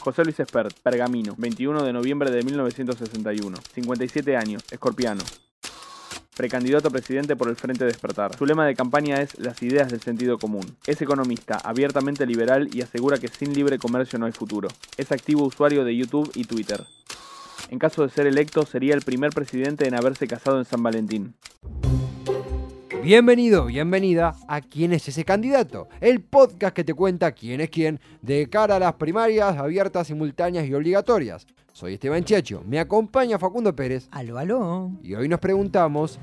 José Luis Espert, Pergamino, 21 de noviembre de 1961. 57 años, escorpiano. Precandidato a presidente por el Frente Despertar. Su lema de campaña es las ideas del sentido común. Es economista, abiertamente liberal y asegura que sin libre comercio no hay futuro. Es activo usuario de YouTube y Twitter. En caso de ser electo, sería el primer presidente en haberse casado en San Valentín. Bienvenido, bienvenida a ¿Quién es ese candidato? El podcast que te cuenta quién es quién de cara a las primarias abiertas, simultáneas y obligatorias. Soy Esteban Checho, me acompaña Facundo Pérez. Aló, aló. Y hoy nos preguntamos...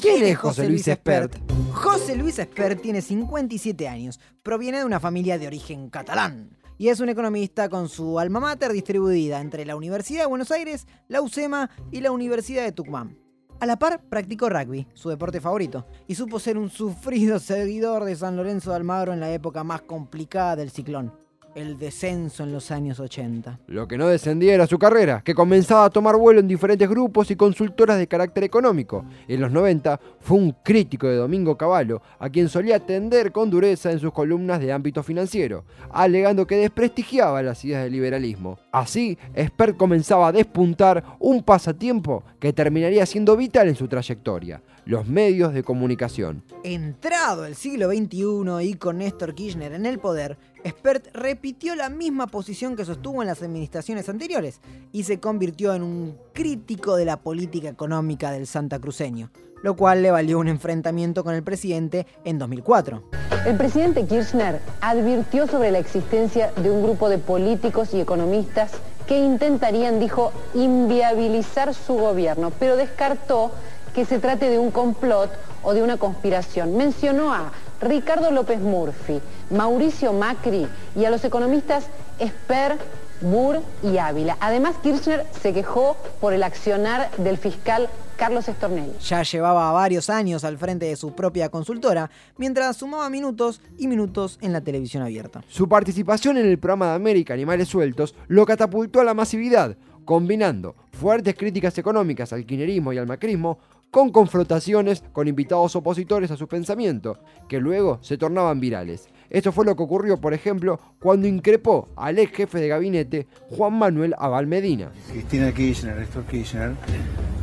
¿Quién es José Luis Espert? José Luis Espert tiene 57 años, proviene de una familia de origen catalán y es un economista con su alma mater distribuida entre la Universidad de Buenos Aires, la UCEMA y la Universidad de Tucumán. A la par, practicó rugby, su deporte favorito, y supo ser un sufrido seguidor de San Lorenzo de Almagro en la época más complicada del ciclón el descenso en los años 80. Lo que no descendía era su carrera, que comenzaba a tomar vuelo en diferentes grupos y consultoras de carácter económico. En los 90 fue un crítico de Domingo Cavallo, a quien solía atender con dureza en sus columnas de ámbito financiero, alegando que desprestigiaba las ideas del liberalismo. Así, Spert comenzaba a despuntar un pasatiempo que terminaría siendo vital en su trayectoria, los medios de comunicación. Entrado el siglo XXI y con Néstor Kirchner en el poder, Spert repitió la misma posición que sostuvo en las administraciones anteriores y se convirtió en un crítico de la política económica del santacruceño, lo cual le valió un enfrentamiento con el presidente en 2004. El presidente Kirchner advirtió sobre la existencia de un grupo de políticos y economistas que intentarían, dijo, inviabilizar su gobierno, pero descartó que se trate de un complot o de una conspiración. Mencionó a Ricardo López Murphy, Mauricio Macri y a los economistas Esper, Burr y Ávila. Además, Kirchner se quejó por el accionar del fiscal Carlos Estornelli. Ya llevaba varios años al frente de su propia consultora, mientras sumaba minutos y minutos en la televisión abierta. Su participación en el programa de América Animales Sueltos lo catapultó a la masividad, combinando fuertes críticas económicas al kirchnerismo y al macrismo con confrontaciones con invitados opositores a su pensamiento, que luego se tornaban virales. Esto fue lo que ocurrió, por ejemplo, cuando increpó al ex jefe de gabinete Juan Manuel Abal Medina. Cristina Kirchner, Néstor Kirchner,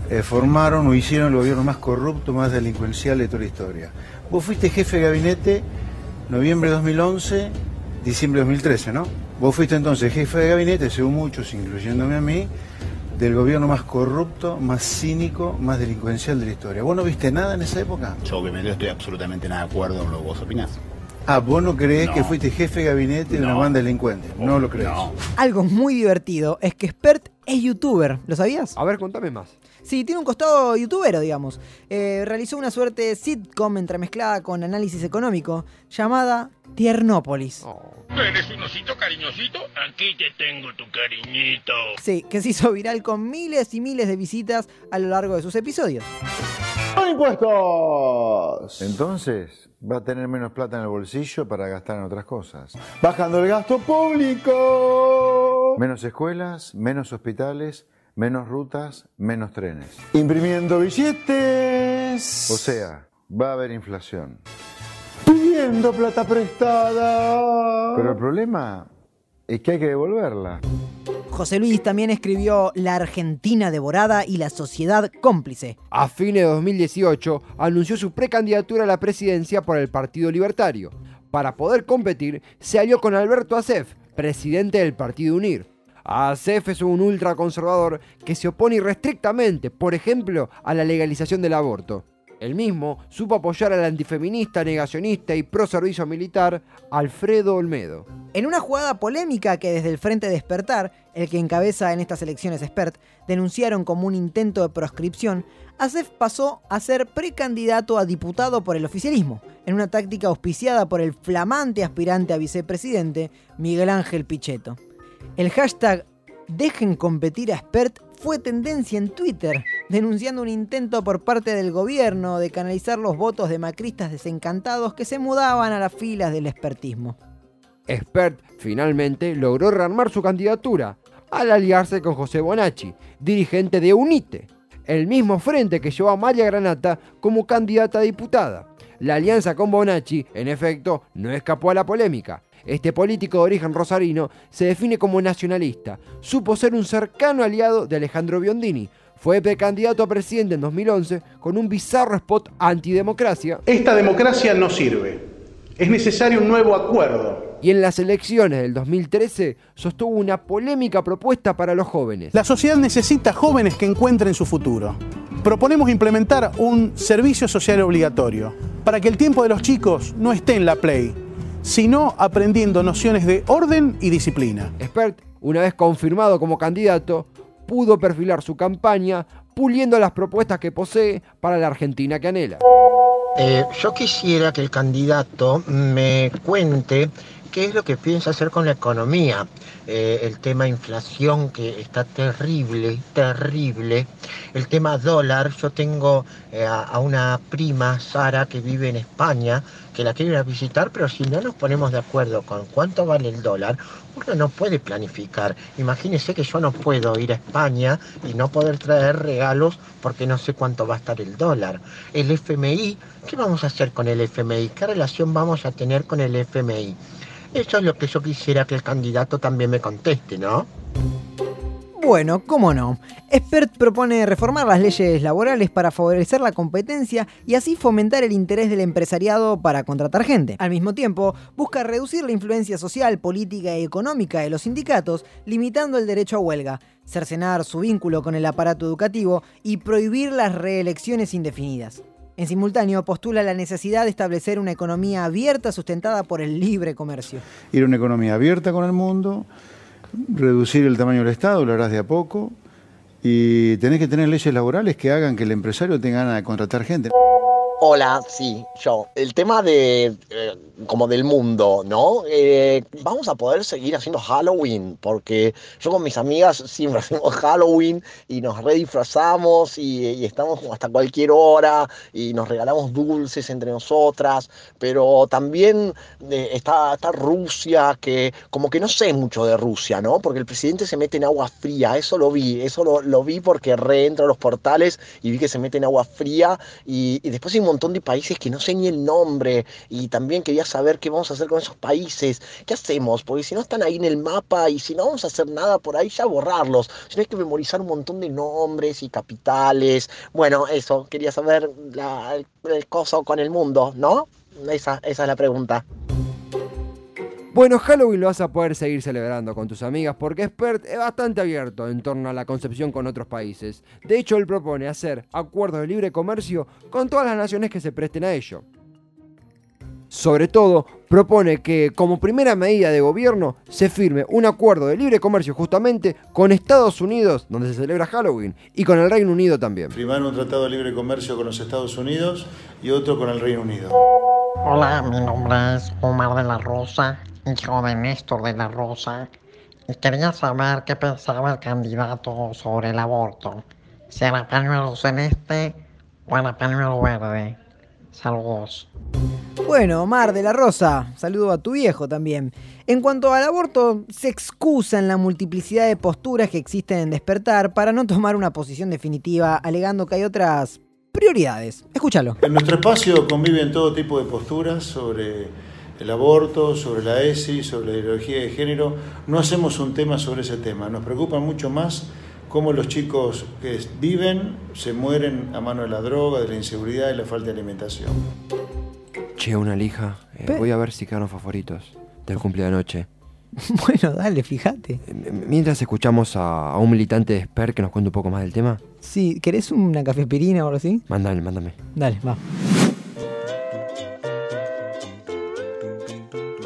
eh, formaron o hicieron el gobierno más corrupto, más delincuencial de toda la historia. Vos fuiste jefe de gabinete noviembre de 2011, diciembre de 2013, ¿no? Vos fuiste entonces jefe de gabinete, según muchos, incluyéndome a mí, del gobierno más corrupto, más cínico, más delincuencial de la historia. ¿Vos no viste nada en esa época? Yo obviamente estoy absolutamente nada de acuerdo con lo que vos opinás. Ah, vos no creés que fuiste jefe de gabinete de una banda delincuente. No lo crees. Algo muy divertido es que Spert es youtuber. ¿Lo sabías? A ver, contame más. Sí, tiene un costado youtubero, digamos. Eh, realizó una suerte de sitcom entremezclada con análisis económico llamada Tiernópolis. Oh. ¿Eres un osito cariñosito? Aquí te tengo tu cariñito. Sí, que se hizo viral con miles y miles de visitas a lo largo de sus episodios. impuestos! Entonces, va a tener menos plata en el bolsillo para gastar en otras cosas. Bajando el gasto público. Menos escuelas, menos hospitales, menos rutas, menos trenes. Imprimiendo billetes. O sea, va a haber inflación pidiendo plata prestada. Pero el problema es que hay que devolverla. José Luis también escribió La Argentina devorada y la sociedad cómplice. A fines de 2018 anunció su precandidatura a la presidencia por el Partido Libertario. Para poder competir, se alió con Alberto Acef, presidente del Partido Unir. Acef es un ultraconservador que se opone irrestrictamente, por ejemplo, a la legalización del aborto. El mismo supo apoyar al antifeminista, negacionista y pro servicio militar Alfredo Olmedo. En una jugada polémica que desde el Frente Despertar, el que encabeza en estas elecciones expert, denunciaron como un intento de proscripción, Acef pasó a ser precandidato a diputado por el oficialismo, en una táctica auspiciada por el flamante aspirante a vicepresidente Miguel Ángel Pichetto. El hashtag Dejen competir a Expert fue tendencia en Twitter, denunciando un intento por parte del gobierno de canalizar los votos de macristas desencantados que se mudaban a las filas del expertismo. Expert finalmente logró rearmar su candidatura al aliarse con José Bonacci, dirigente de UNITE, el mismo frente que llevó a María Granata como candidata a diputada. La alianza con Bonacci, en efecto, no escapó a la polémica. Este político de origen rosarino se define como nacionalista. Supo ser un cercano aliado de Alejandro Biondini. Fue precandidato a presidente en 2011 con un bizarro spot antidemocracia. Esta democracia no sirve. Es necesario un nuevo acuerdo. Y en las elecciones del 2013 sostuvo una polémica propuesta para los jóvenes. La sociedad necesita jóvenes que encuentren su futuro. Proponemos implementar un servicio social obligatorio para que el tiempo de los chicos no esté en la play, sino aprendiendo nociones de orden y disciplina. Expert, una vez confirmado como candidato, pudo perfilar su campaña puliendo las propuestas que posee para la Argentina que anhela. Eh, yo quisiera que el candidato me cuente qué es lo que piensa hacer con la economía. Eh, el tema inflación que está terrible, terrible. El tema dólar, yo tengo eh, a, una prima, Sara, que vive en España, que la quiero ir a visitar, pero si no nos ponemos de acuerdo con cuánto vale el dólar, uno no puede planificar. Imagínese que yo no puedo ir a España y no poder traer regalos porque no sé cuánto va a estar el dólar. El FMI, ¿qué vamos a hacer con el FMI? ¿Qué relación vamos a tener con el FMI? Eso es lo que yo quisiera que el candidato también me conteste, ¿no? Bueno, cómo no. Expert propone reformar las leyes laborales para favorecer la competencia y así fomentar el interés del empresariado para contratar gente. Al mismo tiempo, busca reducir la influencia social, política y económica de los sindicatos, limitando el derecho a huelga, cercenar su vínculo con el aparato educativo y prohibir las reelecciones indefinidas. En simultáneo, postula la necesidad de establecer una economía abierta sustentada por el libre comercio. Ir a una economía abierta con el mundo, reducir el tamaño del Estado, lo harás de a poco, y tenés que tener leyes laborales que hagan que el empresario tenga ganas de contratar gente. Hola, sí, yo. El tema de, eh, como del mundo, ¿no? Eh, vamos a poder seguir haciendo Halloween, porque yo con mis amigas siempre hacemos Halloween y nos redisfrazamos y, estamos hasta cualquier hora y nos regalamos dulces entre nosotras, pero también eh, está, está Rusia, que como que no sé mucho de Rusia, ¿no? Porque el presidente se mete en agua fría, eso lo vi, eso lo, lo vi porque reentro a los portales y vi que se mete en agua fría y, y después montón de países que no sé ni el nombre y también quería saber qué vamos a hacer con esos países, qué hacemos, porque si no están ahí en el mapa y si no vamos a hacer nada por ahí, ya borrarlos, si no hay que memorizar un montón de nombres y capitales, bueno, eso, quería saber la, el, coso con el mundo, ¿no? Esa, esa es la pregunta. Bueno, Halloween lo vas a poder seguir celebrando con tus amigas porque Expert es bastante abierto en torno a la concepción con otros países. De hecho, él propone hacer acuerdos de libre comercio con todas las naciones que se presten a ello. Sobre todo, propone que como primera medida de gobierno se firme un acuerdo de libre comercio justamente con Estados Unidos, donde se celebra Halloween, y con el Reino Unido también. Firmar un tratado de libre comercio con los Estados Unidos y otro con el Reino Unido. Hola, mi nombre es Omar de la Rosa, hijo de Néstor de la Rosa, y quería saber qué pensaba el candidato sobre el aborto. Si era pañuelo celeste o era pañuelo verde. Saludos. Bueno, Omar de la Rosa, saludo a tu viejo también. En cuanto al aborto, se excusa en la multiplicidad de posturas que existen en despertar para no tomar una posición definitiva, alegando que hay otras prioridades. Escúchalo. En nuestro espacio conviven todo tipo de posturas sobre el aborto, sobre la ESI, sobre la ideología de género. No hacemos un tema sobre ese tema. Nos preocupa mucho más cómo los chicos que viven se mueren a mano de la droga, de la inseguridad y la falta de alimentación. Che, una lija. Eh, Pe- voy a ver si quedaron favoritos del cumple de anoche. Bueno, dale, fíjate. Eh, Mientras escuchamos a, a un militante de Expert que nos cuente un poco más del tema, Sí, ¿querés una cafepirina o algo así? mándale, mándame. Dale, va.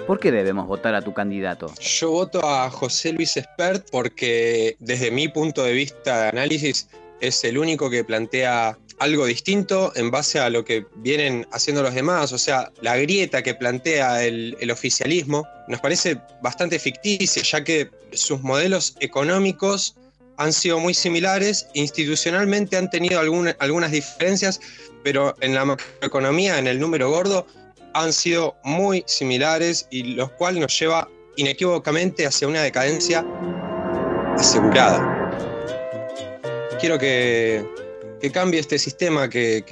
¿Por qué debemos votar a tu candidato? Yo voto a José Luis Espert porque desde mi punto de vista de análisis es el único que plantea algo distinto en base a lo que vienen haciendo los demás, o sea, la grieta que plantea el, oficialismo nos parece bastante ficticia, ya que sus modelos económicos han sido muy similares, institucionalmente han tenido alguna- algunas diferencias, pero en la macroeconomía, en el número gordo, han sido muy similares y lo cual nos lleva inequívocamente hacia una decadencia asegurada. Quiero que, que cambie este sistema que,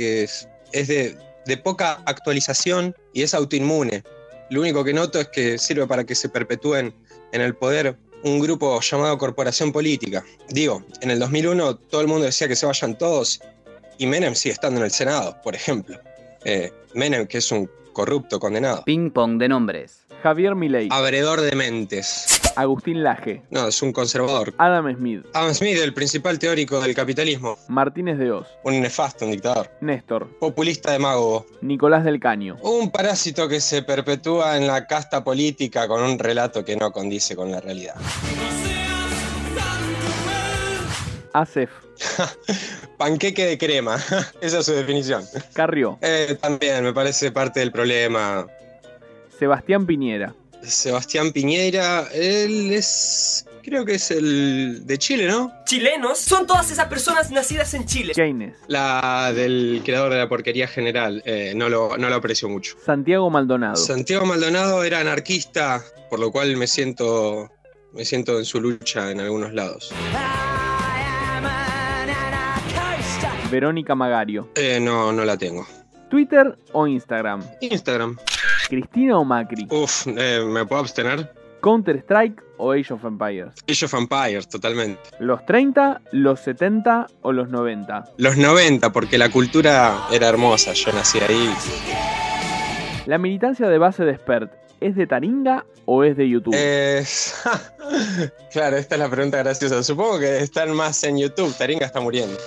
es de, de poca actualización y es autoinmune. Lo único que noto es que sirve para que se perpetúen en el poder un grupo llamado Corporación Política. Digo, en el 2001 todo el mundo decía que se vayan todos y Menem sigue estando en el Senado, por ejemplo. Eh, Menem, que es un corrupto condenado. Ping pong de nombres. Javier Milei. Abredor de mentes. Agustín Laje. No, es un conservador. Adam Smith. Adam Smith, el principal teórico del capitalismo. Martínez de Oz. Un nefasto, un dictador. Néstor. Populista demagogo. Nicolás del Caño. Un parásito que se perpetúa en la casta política con un relato que no condice con la realidad. Acef. Panqueque de crema. Esa es su definición. Carrió. Eh, también me parece parte del problema. Sebastián Piñera. Sebastián Piñera, él es. Creo que es el de Chile, ¿no? Chilenos son todas esas personas nacidas en Chile. Keynes. La del creador de la porquería general. eh, no, lo, no lo aprecio mucho. Santiago Maldonado. Santiago Maldonado era anarquista, por lo cual me siento. Me siento en su lucha en algunos lados. Verónica Magario. Eh, no, no la tengo. Twitter o Instagram. Instagram. Cristina o Macri. Uf, eh, ¿me puedo abstener? Counter Strike o Age of Empires. Age of Empires, totalmente. Los 30, los 70 o los 90. Los 90, porque la cultura era hermosa, yo nací ahí. La militancia de base de Spert, ¿es de Taringa o es de YouTube? Eh, claro, esta es la pregunta graciosa. Supongo que están más en YouTube. Taringa está muriendo.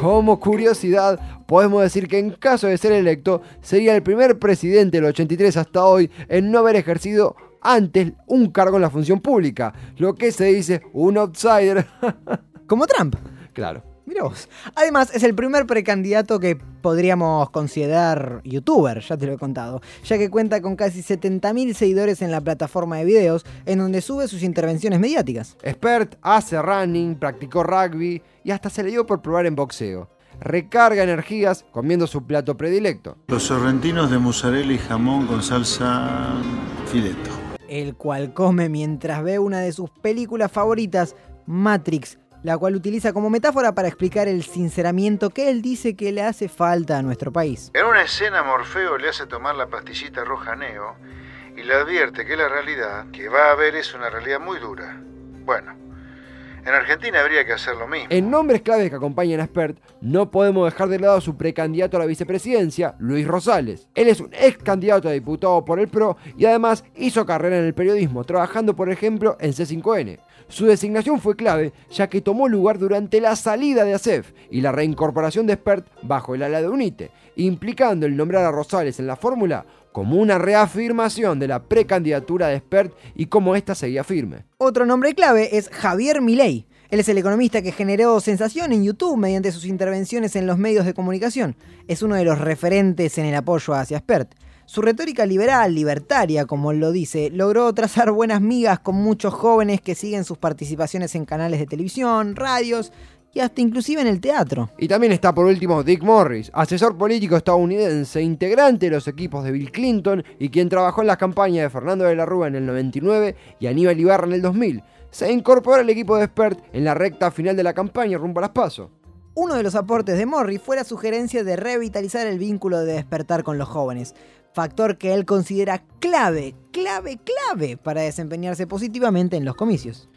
Como curiosidad, podemos decir que en caso de ser electo, sería el primer presidente del 83 hasta hoy en no haber ejercido antes un cargo en la función pública, lo que se dice un outsider. Como Trump. Claro. Mirá vos. Además, es el primer precandidato que podríamos considerar youtuber, ya te lo he contado, ya que cuenta con casi 70.000 seguidores en la plataforma de videos, en donde sube sus intervenciones mediáticas. Expert hace running, practicó rugby y hasta se le dio por probar en boxeo. Recarga energías comiendo su plato predilecto. Los sorrentinos de mozzarella y jamón con salsa fileto. El cual come mientras ve una de sus películas favoritas, Matrix, la cual utiliza como metáfora para explicar el sinceramiento que él dice que le hace falta a nuestro país. En una escena Morfeo le hace tomar la pastillita roja Neo y le advierte que la realidad que va a ver es una realidad muy dura. Bueno, en Argentina habría que hacer lo mismo. En nombres claves que acompañan a Spert, no podemos dejar de lado su precandidato a la vicepresidencia, Luis Rosales. Él es un ex candidato a diputado por el PRO y además hizo carrera en el periodismo, trabajando por ejemplo en C5N. Su designación fue clave, ya que tomó lugar durante la salida de ASEF y la reincorporación de Spert bajo el ala de UNITE, implicando el nombrar a Rosales en la fórmula como una reafirmación de la precandidatura de Spert y cómo ésta seguía firme. Otro nombre clave es Javier Milei. Él es el economista que generó sensación en YouTube mediante sus intervenciones en los medios de comunicación. Es uno de los referentes en el apoyo hacia Spert. Su retórica liberal, libertaria, como lo dice, logró trazar buenas migas con muchos jóvenes que siguen sus participaciones en canales de televisión, radios y hasta inclusive en el teatro. Y también está por último Dick Morris, asesor político estadounidense, integrante de los equipos de Bill Clinton y quien trabajó en las campañas de Fernando de la Rúa en el 99 y Aníbal Ibarra en el 2000. Se incorporó al equipo de Expert en la recta final de la campaña rumbo a las PASO. Uno de los aportes de Morris fue la sugerencia de revitalizar el vínculo de despertar con los jóvenes, factor que él considera clave, clave, clave para desempeñarse positivamente en los comicios.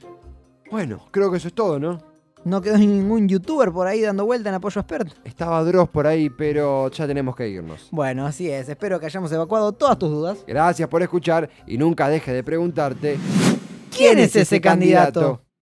Bueno, creo que eso es todo, ¿no? No quedó ningún youtuber por ahí dando vuelta en apoyo a Expert. Estaba Dross por ahí, pero ya tenemos que irnos. Bueno, así es. Espero que hayamos evacuado todas tus dudas. Gracias por escuchar y nunca dejes de preguntarte ¿Quién es ese candidato?